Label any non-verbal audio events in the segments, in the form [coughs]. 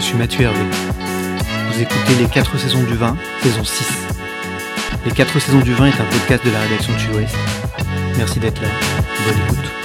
je suis Mathieu Hervé. Vous écoutez Les 4 saisons du vin, saison 6. Les 4 saisons du vin est un podcast de la rédaction de Sud-Ouest. Merci d'être là. Bonne écoute.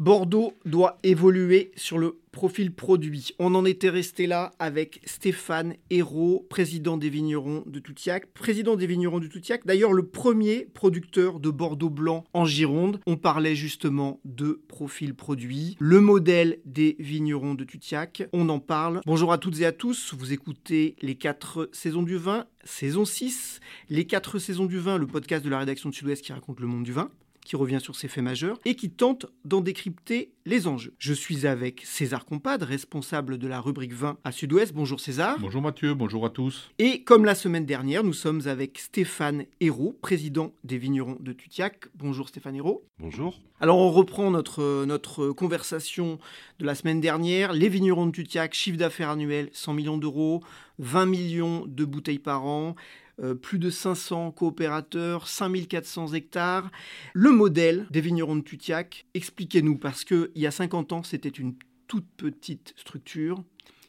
Bordeaux doit évoluer sur le profil produit. On en était resté là avec Stéphane Hérault, président des vignerons de Toutiac. Président des vignerons de Toutiac, d'ailleurs le premier producteur de Bordeaux blanc en Gironde. On parlait justement de profil produit. Le modèle des vignerons de Toutiac, on en parle. Bonjour à toutes et à tous, vous écoutez les 4 saisons du vin, saison 6. Les 4 saisons du vin, le podcast de la rédaction de Sud-Ouest qui raconte le monde du vin qui revient sur ces faits majeurs et qui tente d'en décrypter les enjeux. Je suis avec César Compad, responsable de la rubrique 20 à Sud-Ouest. Bonjour César. Bonjour Mathieu, bonjour à tous. Et comme la semaine dernière, nous sommes avec Stéphane Hérault, président des vignerons de Tutiac. Bonjour Stéphane Hérault. Bonjour. Alors on reprend notre, notre conversation de la semaine dernière. Les vignerons de Tutiac, chiffre d'affaires annuel 100 millions d'euros, 20 millions de bouteilles par an. Euh, plus de 500 coopérateurs, 5400 hectares. Le modèle des vignerons de Tutiac, expliquez-nous, parce qu'il y a 50 ans, c'était une toute petite structure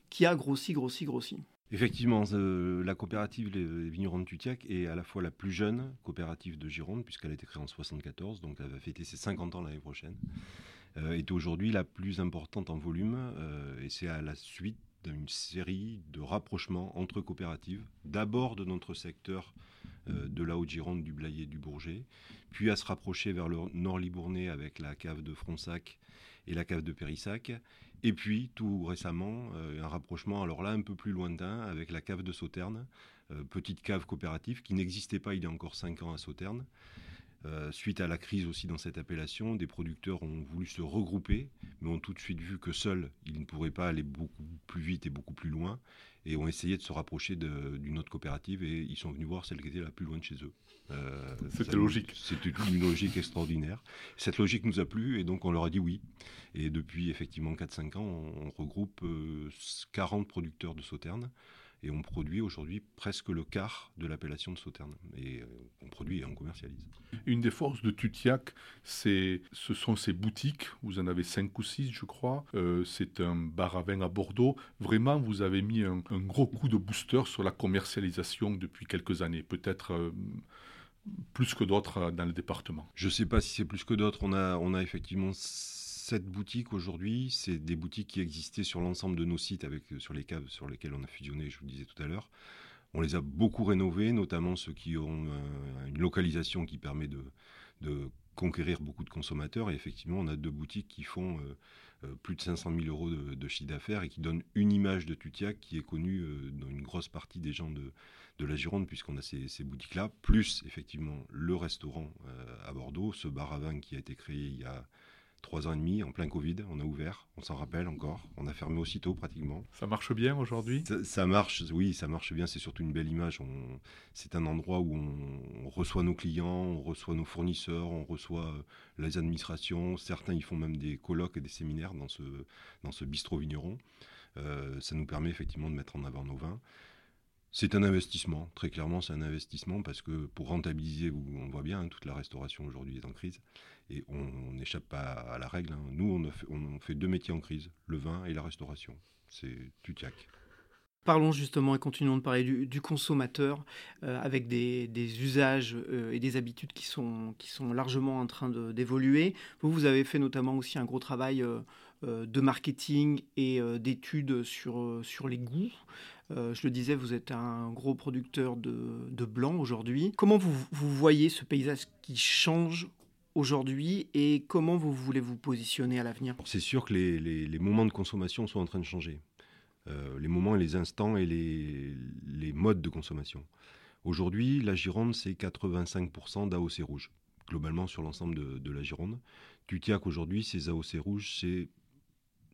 qui a grossi, grossi, grossi. Effectivement, euh, la coopérative Les Vignerons de Tutiac est à la fois la plus jeune coopérative de Gironde, puisqu'elle a été créée en 1974, donc elle va fêter ses 50 ans l'année prochaine, euh, est aujourd'hui la plus importante en volume, et c'est à la suite d'une série de rapprochements entre coopératives, d'abord de notre secteur euh, de la Haute-Gironde, du Blayet, du Bourget, puis à se rapprocher vers le nord Libournais avec la cave de Fronsac et la cave de Périssac, et puis tout récemment euh, un rapprochement, alors là un peu plus lointain, avec la cave de Sauterne, euh, petite cave coopérative qui n'existait pas il y a encore 5 ans à Sauterne, euh, suite à la crise aussi dans cette appellation, des producteurs ont voulu se regrouper, mais ont tout de suite vu que seuls, ils ne pourraient pas aller beaucoup plus vite et beaucoup plus loin, et ont essayé de se rapprocher d'une autre coopérative, et ils sont venus voir celle qui était la plus loin de chez eux. Euh, C'était logique. C'était une [laughs] logique extraordinaire. Cette logique nous a plu, et donc on leur a dit oui. Et depuis effectivement 4-5 ans, on, regroupe 40 euh, producteurs de sauternes et on produit aujourd'hui presque le quart de l'appellation de Sauterne. Et euh, on produit et on commercialise. Une des forces de Tutiac, c'est, ce sont ces boutiques. Vous en avez cinq ou six, je crois. Euh, c'est un bar à vin à Bordeaux. Vraiment, vous avez mis un, gros coup de booster sur la commercialisation depuis quelques années. Peut-être. Euh, plus que d'autres dans le département. Je ne sais pas si c'est plus que d'autres. On a, on a effectivement cette boutique aujourd'hui, c'est des boutiques qui existaient sur l'ensemble de nos sites, avec, euh, sur les caves sur lesquels on a fusionné, je vous le disais tout à l'heure. On les a beaucoup rénovés, notamment ceux qui ont euh, une localisation qui permet de, conquérir beaucoup de consommateurs. Et effectivement, on a deux boutiques qui font euh, plus de 500 000 euros de, chiffre d'affaires et qui donnent une image de Tutiac qui est connue dans une grosse partie des gens de, la Gironde, puisqu'on a ces, boutiques-là, plus effectivement le restaurant à Bordeaux, ce bar à vin qui a été créé il y a trois ans et demi, en plein Covid, on a ouvert, on s'en rappelle encore, on a fermé aussitôt pratiquement. Ça marche bien aujourd'hui? Ça, marche, oui, ça marche bien, c'est surtout une belle image. C'est un endroit où on, reçoit nos clients, on reçoit nos fournisseurs, on reçoit euh, les administrations, certains ils font même des colloques et des séminaires dans ce, dans ce bistrot vigneron. Euh, ça nous permet effectivement de mettre en avant nos vins. C'est un investissement, très clairement c'est un investissement parce que pour rentabiliser, on voit bien, hein, toute la restauration aujourd'hui est en crise et on n'échappe pas à la règle. Hein. Nous, on, fait, deux métiers en crise, le vin et la restauration. C'est Tutiac. Parlons justement et continuons de parler du, consommateur euh, avec des, usages euh, et des habitudes qui sont, largement en train d'évoluer. Vous, vous avez fait notamment aussi un gros travail euh, de marketing et d'études sur, sur les goûts. je le disais, vous êtes un gros producteur de, de blanc aujourd'hui. Comment vous, vous voyez ce paysage qui change aujourd'hui et comment vous voulez vous positionner à l'avenir? C'est sûr que les, moments de consommation sont en train de changer. les moments et les instants et les, les modes de consommation. Aujourd'hui, la Gironde, c'est 85% d'AOC rouge, globalement sur l'ensemble de, la Gironde. Tutiac, aujourd'hui, ces AOC rouges, c'est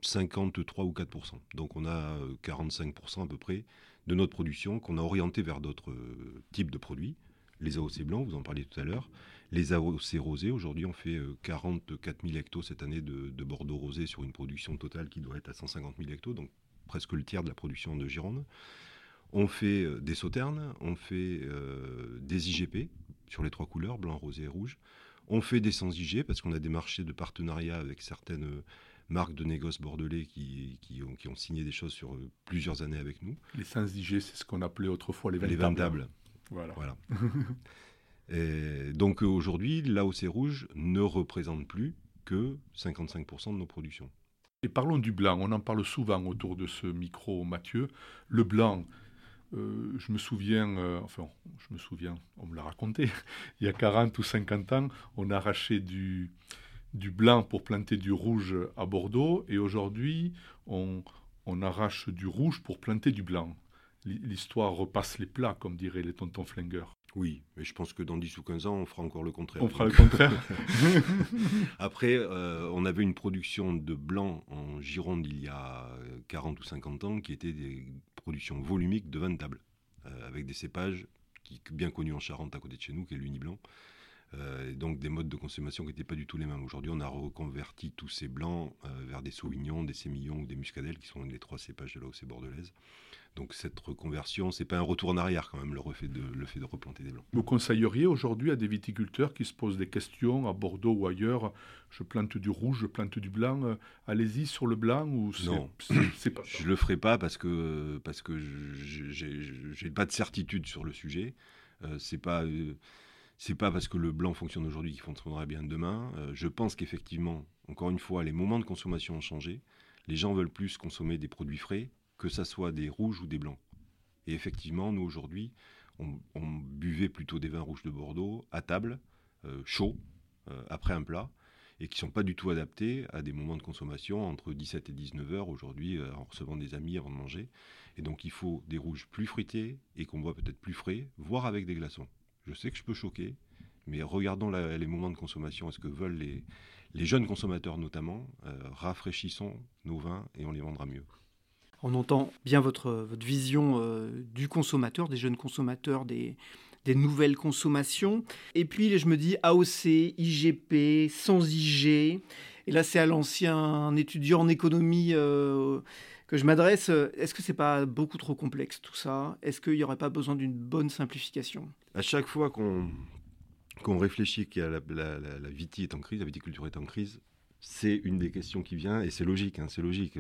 53 ou 4%. Donc on a 45% euh, à peu près de notre production qu'on a orienté vers d'autres euh, types de produits. Les AOC blancs, vous en parliez tout à l'heure. Les AOC rosés, aujourd'hui on fait 44 euh, 000 hectos cette année de, de, Bordeaux rosé sur une production totale qui doit être à 150 000 hectos, donc presque le tiers de la production de Gironde. On fait euh, des sauternes, on fait euh, des IGP sur les trois couleurs, blanc, rosé et rouge. On fait des sans IG parce qu'on a des marchés de partenariat avec certaines marques de négoce bordelais qui, ont, signé des choses sur plusieurs années avec nous. Les sans IG, c'est ce qu'on appelait autrefois les vendables. Voilà. voilà. [laughs] donc aujourd'hui, l'AOC rouge ne représente plus que 55% de nos productions. Et parlons du blanc, on en parle souvent autour de ce micro, Mathieu. Le blanc, euh, je me souviens, euh, enfin, je me souviens, on me l'a raconté, [laughs] il y a 40 ou 50 ans, on arrachait du, du blanc pour planter du rouge à Bordeaux, et aujourd'hui, on, on arrache du rouge pour planter du blanc. L'histoire repasse les plats, comme diraient les tontons flingueurs. Oui, mais je pense que dans 10 ou 15 ans, on fera encore le contraire. On fera le contraire. [laughs] Après, euh, on avait une production de blanc en Gironde il y a 40 ou 50 ans qui était des productions volumiques de vin de table, euh, avec des cépages qui, bien connus en Charente à côté de chez nous, qui est l'Uni Blanc. Euh, donc des modes de consommation qui n'étaient pas du tout les mêmes. Aujourd'hui, on a reconverti tous ces blancs vers des sauvignons, des sémillons ou des muscadelles, qui sont les trois cépages de l'AOC bordelaise. Donc cette reconversion, c'est pas un retour en arrière quand même, le, fait de, le fait de replanter des blancs. Vous conseilleriez aujourd'hui à des viticulteurs qui se posent des questions à Bordeaux ou ailleurs, je plante du rouge, je plante du blanc, euh, allez-y sur le blanc ou Non, c'est pas [coughs] je le ferai pas parce que parce que j'ai pas de certitude sur le sujet. Euh, c'est pas euh, c'est pas parce que le blanc fonctionne aujourd'hui qu'il fonctionnera bien demain. je pense qu'effectivement, encore une fois, les moments de consommation ont changé. Les gens veulent plus consommer des produits frais que ça soit des rouges ou des blancs. Et effectivement, nous aujourd'hui, on, buvait plutôt des vins rouges de Bordeaux à table, euh, chauds, euh, après un plat, et qui ne sont pas du tout adaptés à des moments de consommation entre 17 et 19 heures aujourd'hui, euh, en recevant des amis avant de manger. Et donc il faut des rouges plus fruités et qu'on boit peut-être plus frais, voire avec des glaçons. Je sais que je peux choquer, mais regardons les moments de consommation, est-ce que veulent les, les jeunes consommateurs notamment, rafraîchissons nos vins et on les vendra mieux? On entend bien votre, votre vision euh, du consommateur, des jeunes consommateurs, des, nouvelles consommations. Et puis, je me dis AOC, IGP, sans IG. Et là, c'est à l'ancien étudiant en économie euh, que je m'adresse. Est-ce que c'est pas beaucoup trop complexe tout ça? Est-ce qu'il n'y aurait pas besoin d'une bonne simplification? À chaque fois qu'on réfléchit que la, la, la, est en crise, la viticulture est en crise, c'est une des questions qui vient, et c'est logique, hein, c'est logique.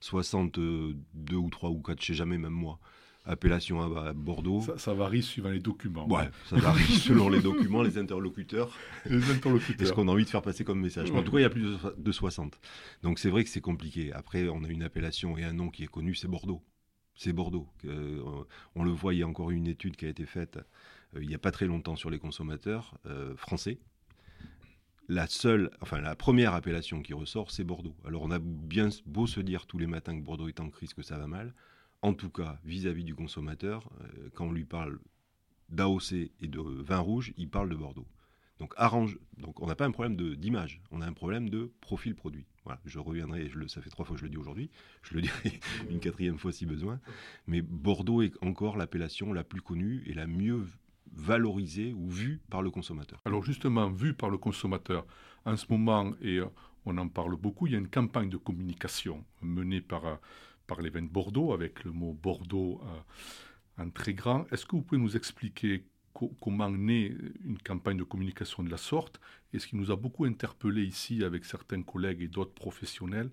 62 ou 3 ou 4, je sais jamais, même moi. Appellation à, Bordeaux. Ça, varie suivant les documents. Ouais, ça varie [laughs] selon les documents, les interlocuteurs. Les interlocuteurs. Et ce qu'on a envie de faire passer comme message? En tout cas, il y a plus de 60. Donc c'est vrai que c'est compliqué. Après, on a une appellation et un nom qui est connu, c'est Bordeaux. C'est Bordeaux. Euh, on le voit, il y a encore une étude qui a été faite euh, il n'y a pas très longtemps sur les consommateurs euh, français la seule, enfin la première appellation qui ressort, c'est Bordeaux. Alors on a bien beau se dire tous les matins que Bordeaux est en crise, que ça va mal. En tout cas, vis-à-vis du consommateur, euh, quand on lui parle d'AOC et de vin rouge, il parle de Bordeaux. Donc, arrange, donc on n'a pas un problème d'image, on a un problème de profil produit. Voilà, je reviendrai, je le, ça fait trois fois que je le dis aujourd'hui, je le dirai [laughs] une quatrième fois si besoin. Mais Bordeaux est encore l'appellation la plus connue et la mieux valorisé ou vu par le consommateur Alors justement, vu par le consommateur, en ce moment, et euh, on en parle beaucoup, il y a une campagne de communication menée par, euh, par les vins de Bordeaux, avec le mot Bordeaux euh, en très grand. Est-ce que vous pouvez nous expliquer comment naît une campagne de communication de la sorte? Et ce qui nous a beaucoup interpellé ici avec certains collègues et d'autres professionnels,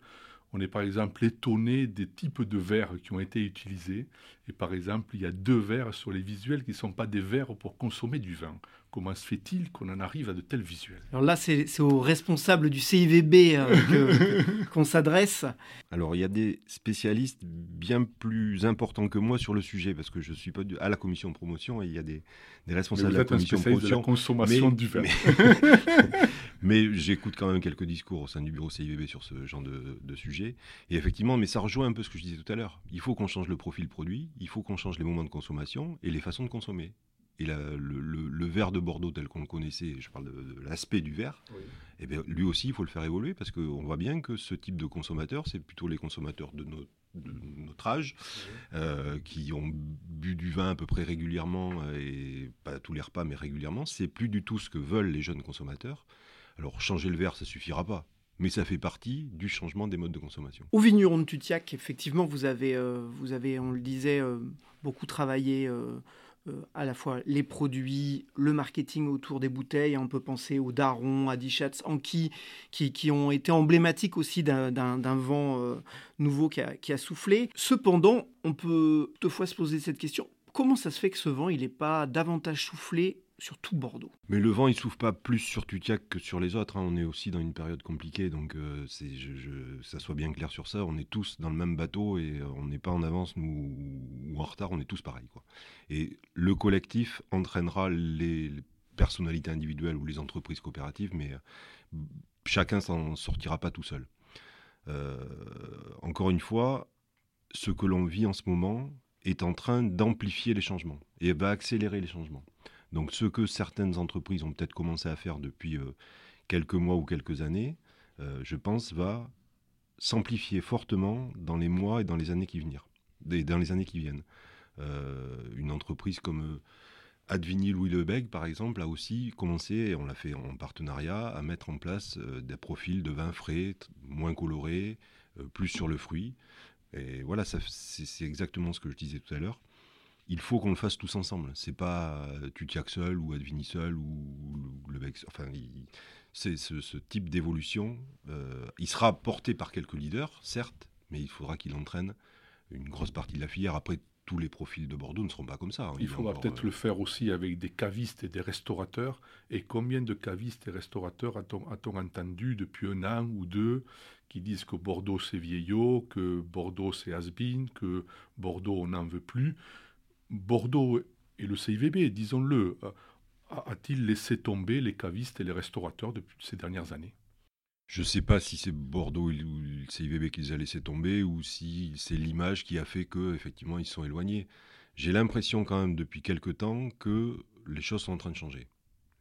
on est par exemple étonné des types de verres qui ont été utilisés. Et par exemple, il y a deux verres sur les visuels qui ne sont pas des verres pour consommer du vin. Comment se fait-il qu'on en arrive à de tels visuels? Alors là, c'est aux responsables du CIVB euh, [laughs] qu'on s'adresse. Alors il y a des spécialistes bien plus importants que moi sur le sujet, parce que je ne suis pas à la commission de promotion et il y a des, responsables de la commission de promotion. De la consommation du verre. [laughs] Mais, j'écoute quand même quelques discours au sein du bureau CIVB sur ce genre de, de sujet. Et effectivement, mais ça rejoint un peu ce que je disais tout à l'heure. Il faut qu'on change le profil produit, il faut qu'on change les moments de consommation et les façons de consommer et le, verre de Bordeaux tel qu'on le connaissait, je parle de, l'aspect du verre, eh bien, lui aussi, il faut le faire évoluer parce qu'on voit bien que ce type de consommateur, c'est plutôt les consommateurs de, notre âge, euh, qui ont bu du vin à peu près régulièrement, et pas tous les repas, mais régulièrement. C'est plus du tout ce que veulent les jeunes consommateurs. Alors, changer le verre, ça suffira pas mais ça fait partie du changement des modes de consommation. Au vigneron de Tutiac, effectivement, vous avez, euh, vous avez on le disait, euh, beaucoup travaillé euh, à la fois les produits, le marketing autour des bouteilles. On peut penser aux Daron, à Dichatz, Anki, qui, qui ont été emblématiques aussi d'un vent euh, nouveau qui a, qui a, soufflé. Cependant, on peut toutefois se poser cette question. Comment ça se fait que ce vent, il n'est pas davantage soufflé sur tout Bordeaux. Mais le vent, il souffle pas plus sur Tutiac que sur les autres. Hein. On est aussi dans une période compliquée, donc euh, ça soit bien clair sur ça. On est tous dans le même bateau et euh, on n'est pas en avance nous ou en retard. On est tous pareils. Et le collectif entraînera les, personnalités individuelles ou les entreprises coopératives, mais euh, chacun s'en sortira pas tout seul. encore une fois, ce que l'on vit en ce moment est en train d'amplifier les changements et va accélérer les changements. Donc ce que certaines entreprises ont peut-être commencé à faire depuis euh, quelques mois ou quelques années, euh, je pense, va s'amplifier fortement dans les mois et dans les années qui viennent. Dans les années qui viennent. Euh, une entreprise comme Advini Louis Lebeg, par exemple, a aussi commencé, et on l'a fait en partenariat, à mettre en place des profils de vin frais, moins colorés, plus sur le fruit. Et voilà, c'est exactement ce que je disais tout à l'heure il faut qu'on le fasse tous ensemble. C'est pas euh, Tutiac seul ou Advini seul ou le Bex. Enfin, c'est ce, type d'évolution. Euh, il sera porté par quelques leaders, certes, mais il faudra qu'il entraîne une grosse partie de la filière. Après, tous les profils de Bordeaux ne seront pas comme ça. Hein. Il, faudra peut-être euh, le faire aussi avec des cavistes et des restaurateurs. Et combien de cavistes et restaurateurs a-t-on entendu depuis un an ou deux qui disent que Bordeaux c'est vieillot, que Bordeaux c'est has que Bordeaux on n'en veut plus? Bordeaux et le CIVB, disons-le, a-t-il laissé tomber les cavistes et les restaurateurs depuis ces dernières années? Je ne sais pas si c'est Bordeaux ou le CIVB qui les a laissés tomber ou si c'est l'image qui a fait qu'effectivement ils sont éloignés. J'ai l'impression quand même depuis quelque temps que les choses sont en train de changer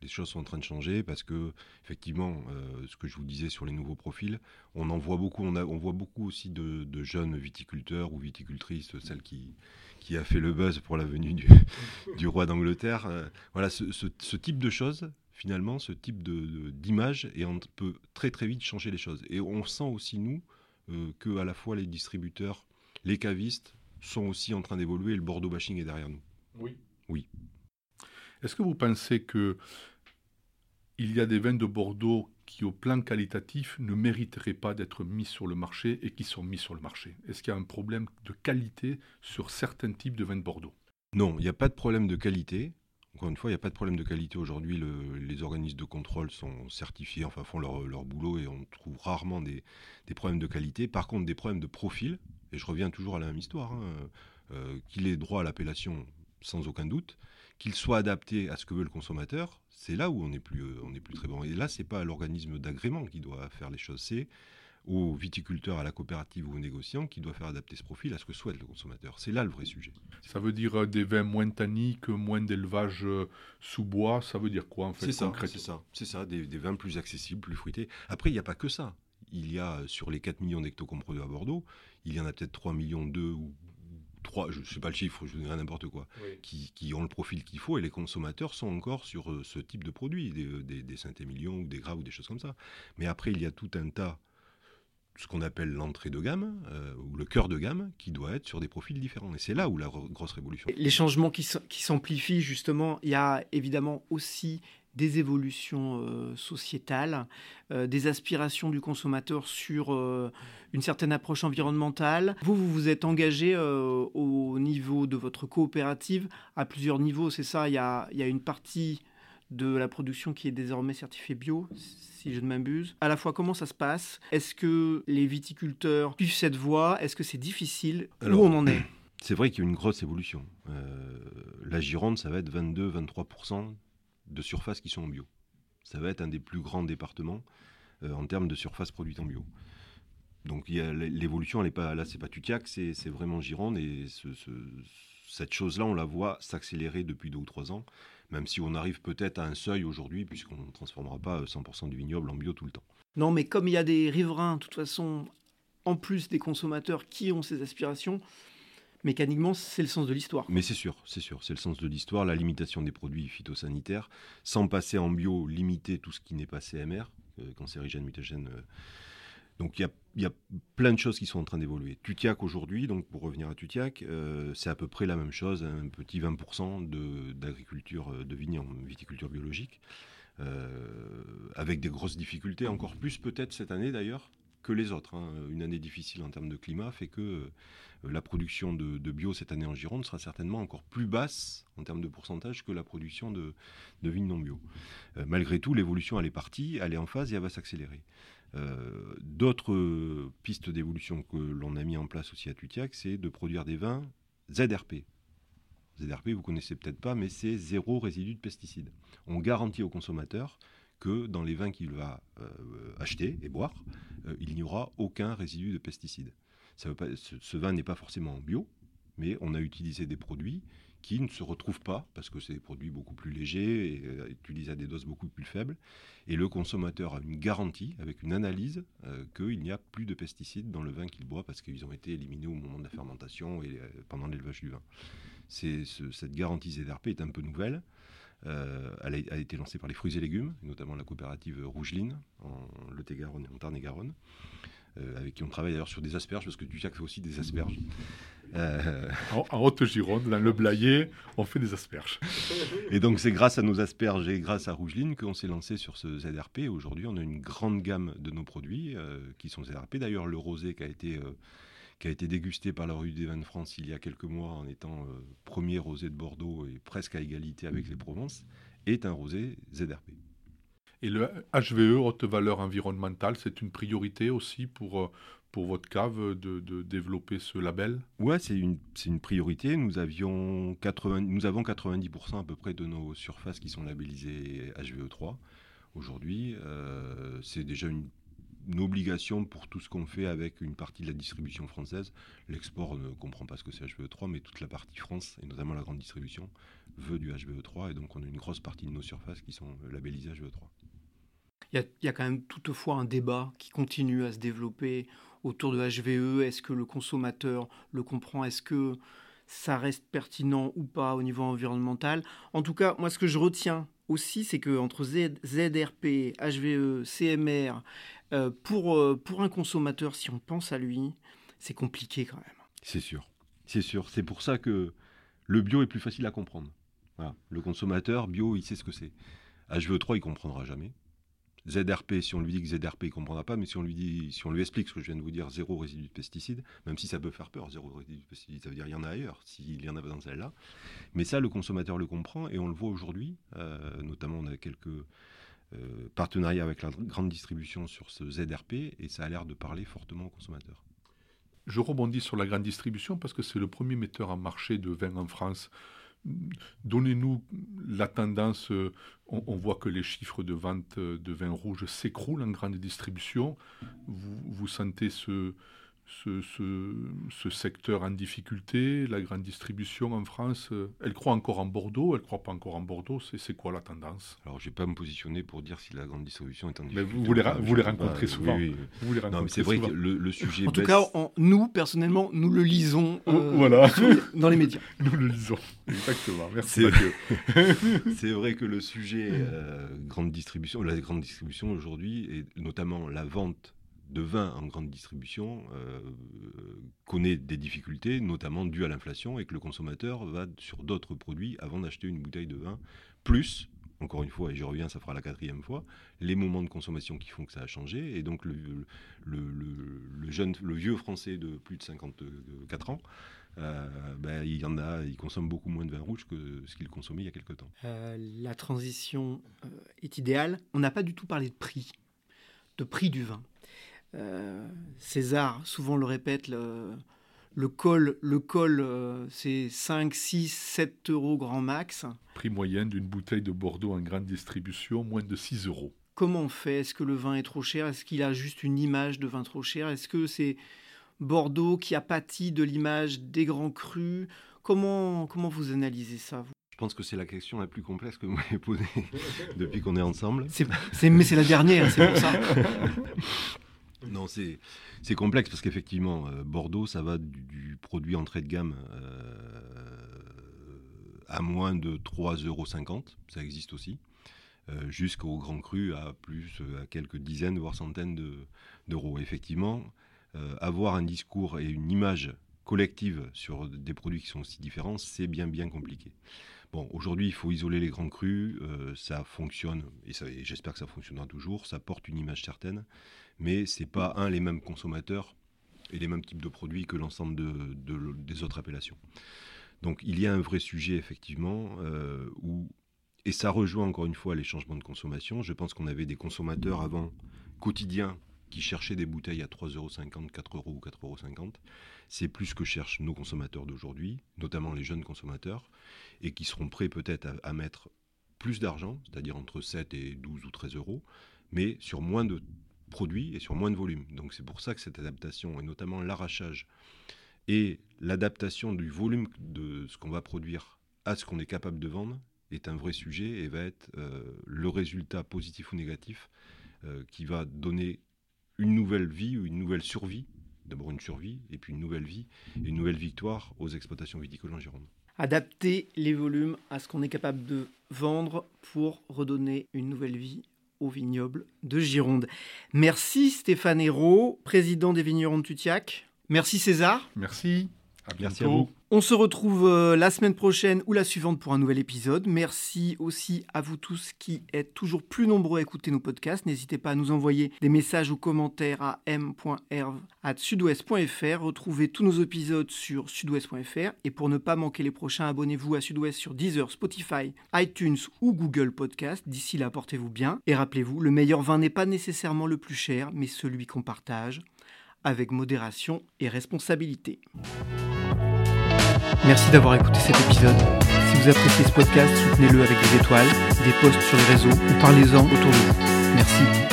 les choses sont en train de changer parce que, effectivement, euh, ce que je vous disais sur les nouveaux profils, on en voit beaucoup. On, a, on voit beaucoup aussi de, jeunes viticulteurs ou viticultrices, celle qui, qui a fait le buzz pour la venue du, [laughs] du roi d'Angleterre. Euh, voilà, ce, type de choses, finalement, ce type d'image, et on peut très très vite changer les choses. Et on sent aussi, nous, euh, que à la fois les distributeurs, les cavistes sont aussi en train d'évoluer et le Bordeaux bashing est derrière nous. Oui. Oui. Est-ce que vous pensez que il y a des vins de Bordeaux qui, au plan qualitatif, ne mériteraient pas d'être mis sur le marché et qui sont mis sur le marché Est-ce qu'il y a un problème de qualité sur certains types de vins de Bordeaux? Non, il n'y a pas de problème de qualité. Encore une fois, il n'y a pas de problème de qualité. Aujourd'hui, les organismes de contrôle sont certifiés, enfin font leur, boulot et on trouve rarement des, problèmes de qualité. Par contre, des problèmes de profil, et je reviens toujours à la même histoire, hein, euh, qu'il ait droit à l'appellation sans aucun doute, qu'il soit adapté à ce que veut le consommateur, c'est là où on n'est plus, euh, on est plus très bon. Et là, c'est pas l'organisme d'agrément qui doit faire les choses, c'est aux viticulteurs, à la coopérative ou aux négociants qui doit faire adapter ce profil à ce que souhaite le consommateur. C'est là le vrai sujet. Ça veut dire euh, des vins moins tanniques, moins d'élevage euh, sous bois, ça veut dire quoi en fait C'est ça, c'est ça, c'est ça des, vins plus accessibles, plus fruités. Après, il n'y a pas que ça. Il y a sur les 4 millions d'hectocomproduits à Bordeaux, il y en a peut-être 3 millions 2 ou trois, je ne sais pas le chiffre, je vous dirais n'importe quoi, qui, ont le profil qu'il faut et les consommateurs sont encore sur euh, ce type de produits, des, euh, des, Saint-Émilion ou des Gras ou des choses comme ça. Mais après, il y a tout un tas, ce qu'on appelle l'entrée de gamme euh, ou le cœur de gamme, qui doit être sur des profils différents. Et c'est là où la grosse révolution. Les changements qui s'amplifient, justement, il y a évidemment aussi des évolutions euh, sociétales, euh, des aspirations du consommateur sur euh, une certaine approche environnementale. Vous, vous vous êtes engagé au niveau de votre coopérative à plusieurs niveaux, c'est ça? Il y, a, il y a une partie de la production qui est désormais certifiée bio, si je ne m'abuse. À la fois, comment ça se passe? Est-ce que les viticulteurs suivent cette voie? Est-ce que c'est difficile? Alors, Où on en est? [clears throat] C'est vrai qu'il y a une grosse évolution. La Gironde, ça va être 22-23% de surfaces qui sont en bio. Ça va être un des plus grands départements euh, en termes de surface produite en bio. Donc l'évolution, elle est pas là, c'est pas Tutiac, c'est vraiment Gironde et ce- ce- cette chose-là, on la voit s'accélérer depuis deux ou trois ans, même si on arrive peut-être à un seuil aujourd'hui, puisqu'on ne transformera pas 100% du vignoble en bio tout le temps. Non, mais comme il y a des riverains, de toute façon, en plus des consommateurs qui ont ces aspirations, mécaniquement, c'est le sens de l'histoire. Mais c'est sûr, c'est sûr, c'est le sens de l'histoire, la limitation des produits phytosanitaires, sans passer en bio, limiter tout ce qui n'est pas CMR, euh, cancérigène, mutagène. euh. Donc il y y a plein de choses qui sont en train d'évoluer. Tutiac aujourd'hui, donc pour revenir à Tutiac, euh, c'est à peu près la même chose, un petit 20% de- d'agriculture de vignes en viticulture biologique, avec des grosses difficultés, encore plus peut-être cette année d'ailleurs que les autres. hein. Une année difficile en termes de climat fait que euh, la production de, bio cette année en Gironde sera certainement encore plus basse en termes de pourcentage que la production de, de vignes non bio. Euh, malgré tout, l'évolution, elle est partie, elle est en phase et elle va s'accélérer. Euh, D'autres pistes d'évolution que l'on a mis en place aussi à Tutiac, c'est de produire des vins ZRP. ZRP, vous connaissez peut-être pas, mais c'est zéro résidu de pesticides. On garantit au consommateur que dans les vins qu'il va euh, acheter et boire, euh, il n'y aura aucun résidu de pesticides. Ce, vin n'est pas forcément en bio, mais on a utilisé des produits qui ne se retrouvent pas, parce que c'est des produits beaucoup plus légers et euh, utilisés à des doses beaucoup plus faibles. Et le consommateur a une garantie, avec une analyse, qu'il n'y a plus de pesticides dans le vin qu'il boit, parce qu'ils ont été éliminés au moment de la fermentation et pendant l'élevage du vin. Cette garantie ZRP est un peu nouvelle. Euh, elle, a, été lancée par les fruits et légumes, notamment la coopérative Rougeline, en Lot-et-Garonne et en Tarn-et-Garonne, euh, avec qui on travaille d'ailleurs sur des asperges, parce que Dujac fait aussi des asperges. Euh, En, en Haute-Gironde, dans le Blayais, on fait des asperges. Et donc c'est grâce à nos asperges et grâce à Rougeline qu'on s'est lancé sur ce ZRP. Aujourd'hui, on a une grande gamme de nos produits qui sont ZRP. D'ailleurs, le rosé qui a été qui a été dégusté par la rue des vins de France il y a quelques mois en étant euh, premier rosé de Bordeaux et presque à égalité avec les Provences, est un rosé ZRP. Et le HVE, haute valeur environnementale, c'est une priorité aussi pour, euh, pour votre cave de, de développer ce label? Ouais, c'est une, une priorité. Nous, avions 80, nous avons 90% à peu près de nos surfaces qui sont labellisées HVE3 aujourd'hui. Euh, c'est déjà une, une obligation pour tout ce qu'on fait avec une partie de la distribution française. L'export ne comprend pas ce que c'est HVE3, mais toute la partie France, et notamment la grande distribution, veut du HVE3. Et donc, on a une grosse partie de nos surfaces qui sont labellisées E HVE3. Il y, a, il y a quand même toutefois un débat qui continue à se développer autour de HVE. Est-ce que le consommateur le comprend? Est-ce que ça reste pertinent ou pas au niveau environnemental? En tout cas, moi, ce que je retiens aussi, c'est qu'entre ZRP, HVE, CMR, euh, pour, euh, pour un consommateur, si on pense à lui, c'est compliqué quand même. C'est sûr. C'est sûr. C'est pour ça que le bio est plus facile à comprendre. Le consommateur bio, il sait ce que c'est. HVE3, il comprendra jamais. ZRP, si on lui dit que ZRP, il comprendra pas, mais si on lui dit, si on lui explique ce que je viens de vous dire, zéro résidu de pesticides, même si ça peut faire peur, zéro résidu de pesticides, ça veut dire il y en a ailleurs, s'il y en a dans celle-là. Mais ça, le consommateur le comprend et on le voit aujourd'hui. euh, notamment, on a quelques euh, partenariats avec la grande distribution sur ce ZRP et ça a l'air de parler fortement aux consommateurs. Je rebondis sur la grande distribution parce que c'est le premier metteur en marché de vin en France. Donnez-nous la tendance. euh, On, voit que les chiffres de vente euh, de vin rouge s'écroulent en grande distribution. Vous sentez ce, ce, ce- ce secteur en difficulté La grande distribution en France, euh, elle croit encore en Bordeaux Elle croit pas encore en Bordeaux C'est c'est quoi la tendance? Alors, je ne vais pas me positionner pour dire si la grande distribution est en Mais difficulté. vous, vous les, pas, vous les pas. rencontrez souvent. Oui, oui. Vous les Non, mais rencontrez c'est vrai que le, le sujet. En tout baisse. cas, on- nous, personnellement, nous le lisons euh, Voilà. [laughs] dans les médias. [laughs] Nous le lisons. Exactement. Merci [laughs] c'est vrai que le sujet euh, grande distribution, la grande distribution aujourd'hui, et notamment la vente de vin en grande distribution, euh, connaît des difficultés, notamment dues à l'inflation, et que le consommateur va sur d'autres produits avant d'acheter une bouteille de vin. Plus, encore une fois, et je reviens, ça fera la quatrième fois, les moments de consommation qui font que ça a changé. Et donc le, jeune, le vieux français de plus de 54 ans ben, il y en a, ils consomment beaucoup moins de vin rouge que ce qu'ils consommaient il y a quelques temps. la transition est idéale. On n'a pas du tout parlé de prix, de prix du vin. César souvent le répète, le, le col, le col euh, c'est 5, 6, 7 euros grand max. Prix moyen d'une bouteille de Bordeaux en grande distribution, moins de 6 euros. Comment on fait? Est-ce que le vin est trop cher? Est-ce qu'il a juste une image de vin trop cher? Est-ce que c'est Bordeaux qui a pâti de l'image des grands crus? Comment, comment vous analysez ça vous? Je pense que c'est la question la plus complexe que vous m'avez posée [laughs] depuis qu'on est ensemble. mais c'est la dernière, c'est pour ça. [laughs] [laughs] Non, c'est complexe parce qu'effectivement, euh, Bordeaux, ça va du, produit entrée de gamme euh, à moins de 3,50 euros, ça existe aussi, euh, jusqu'au grand cru à plus, à quelques dizaines, voire centaines d'euros. effectivement, avoir un discours et une image collective sur des produits qui sont aussi différents, c'est bien, bien compliqué. Bon, aujourd'hui, il faut isoler les grands crus, ça fonctionne, et j'espère que ça fonctionnera toujours, ça porte une image certaine mais ce n'est pas un les mêmes consommateurs et les mêmes types de produits que l'ensemble de, des autres appellations. Donc il y a un vrai sujet effectivement euh, où, et ça rejoint encore une fois les changements de consommation. Je pense qu'on avait des consommateurs avant quotidiens qui cherchaient des bouteilles à 3,50 euros, 4 euros ou 4,50 euros. C'est plus ce que cherchent nos consommateurs d'aujourd'hui, notamment les jeunes consommateurs, et qui seront prêts peut-être à, mettre plus d'argent, c'est-à-dire entre 7 et 12 ou 13 euros, mais sur moins de produit et sur moins de volume. Donc c'est pour ça que cette adaptation, et notamment l'arrachage et l'adaptation du volume de ce qu'on va produire à ce qu'on est capable de vendre, est un vrai sujet et va être euh, le résultat positif ou négatif euh, qui va donner une nouvelle vie ou une nouvelle survie, d'abord une survie et puis une nouvelle vie et une nouvelle victoire aux exploitations viticoles en Gironde. Adapter les volumes à ce qu'on est capable de vendre pour redonner une nouvelle vie au vignoble de Gironde. Merci Stéphane Hérault, président des vignerons de Tutiac. Merci César. Merci. À bientôt. à vous. On se retrouve euh, la semaine prochaine ou la suivante pour un nouvel épisode. Merci aussi à vous tous qui êtes toujours plus nombreux à écouter nos podcasts. N'hésitez pas à nous envoyer des messages ou commentaires à m.herve@sudouest.fr. Retrouvez tous nos épisodes sur sudouest.fr et pour ne pas manquer les prochains, abonnez-vous à Sudouest sur Deezer, Spotify, iTunes ou Google Podcast. D'ici là, portez-vous bien et rappelez-vous, le meilleur vin n'est pas nécessairement le plus cher, mais celui qu'on partage avec modération et responsabilité. Merci d'avoir écouté cet épisode. Si vous appréciez ce podcast, soutenez-le avec des étoiles, des posts sur les réseaux ou parlez-en autour de vous. Merci.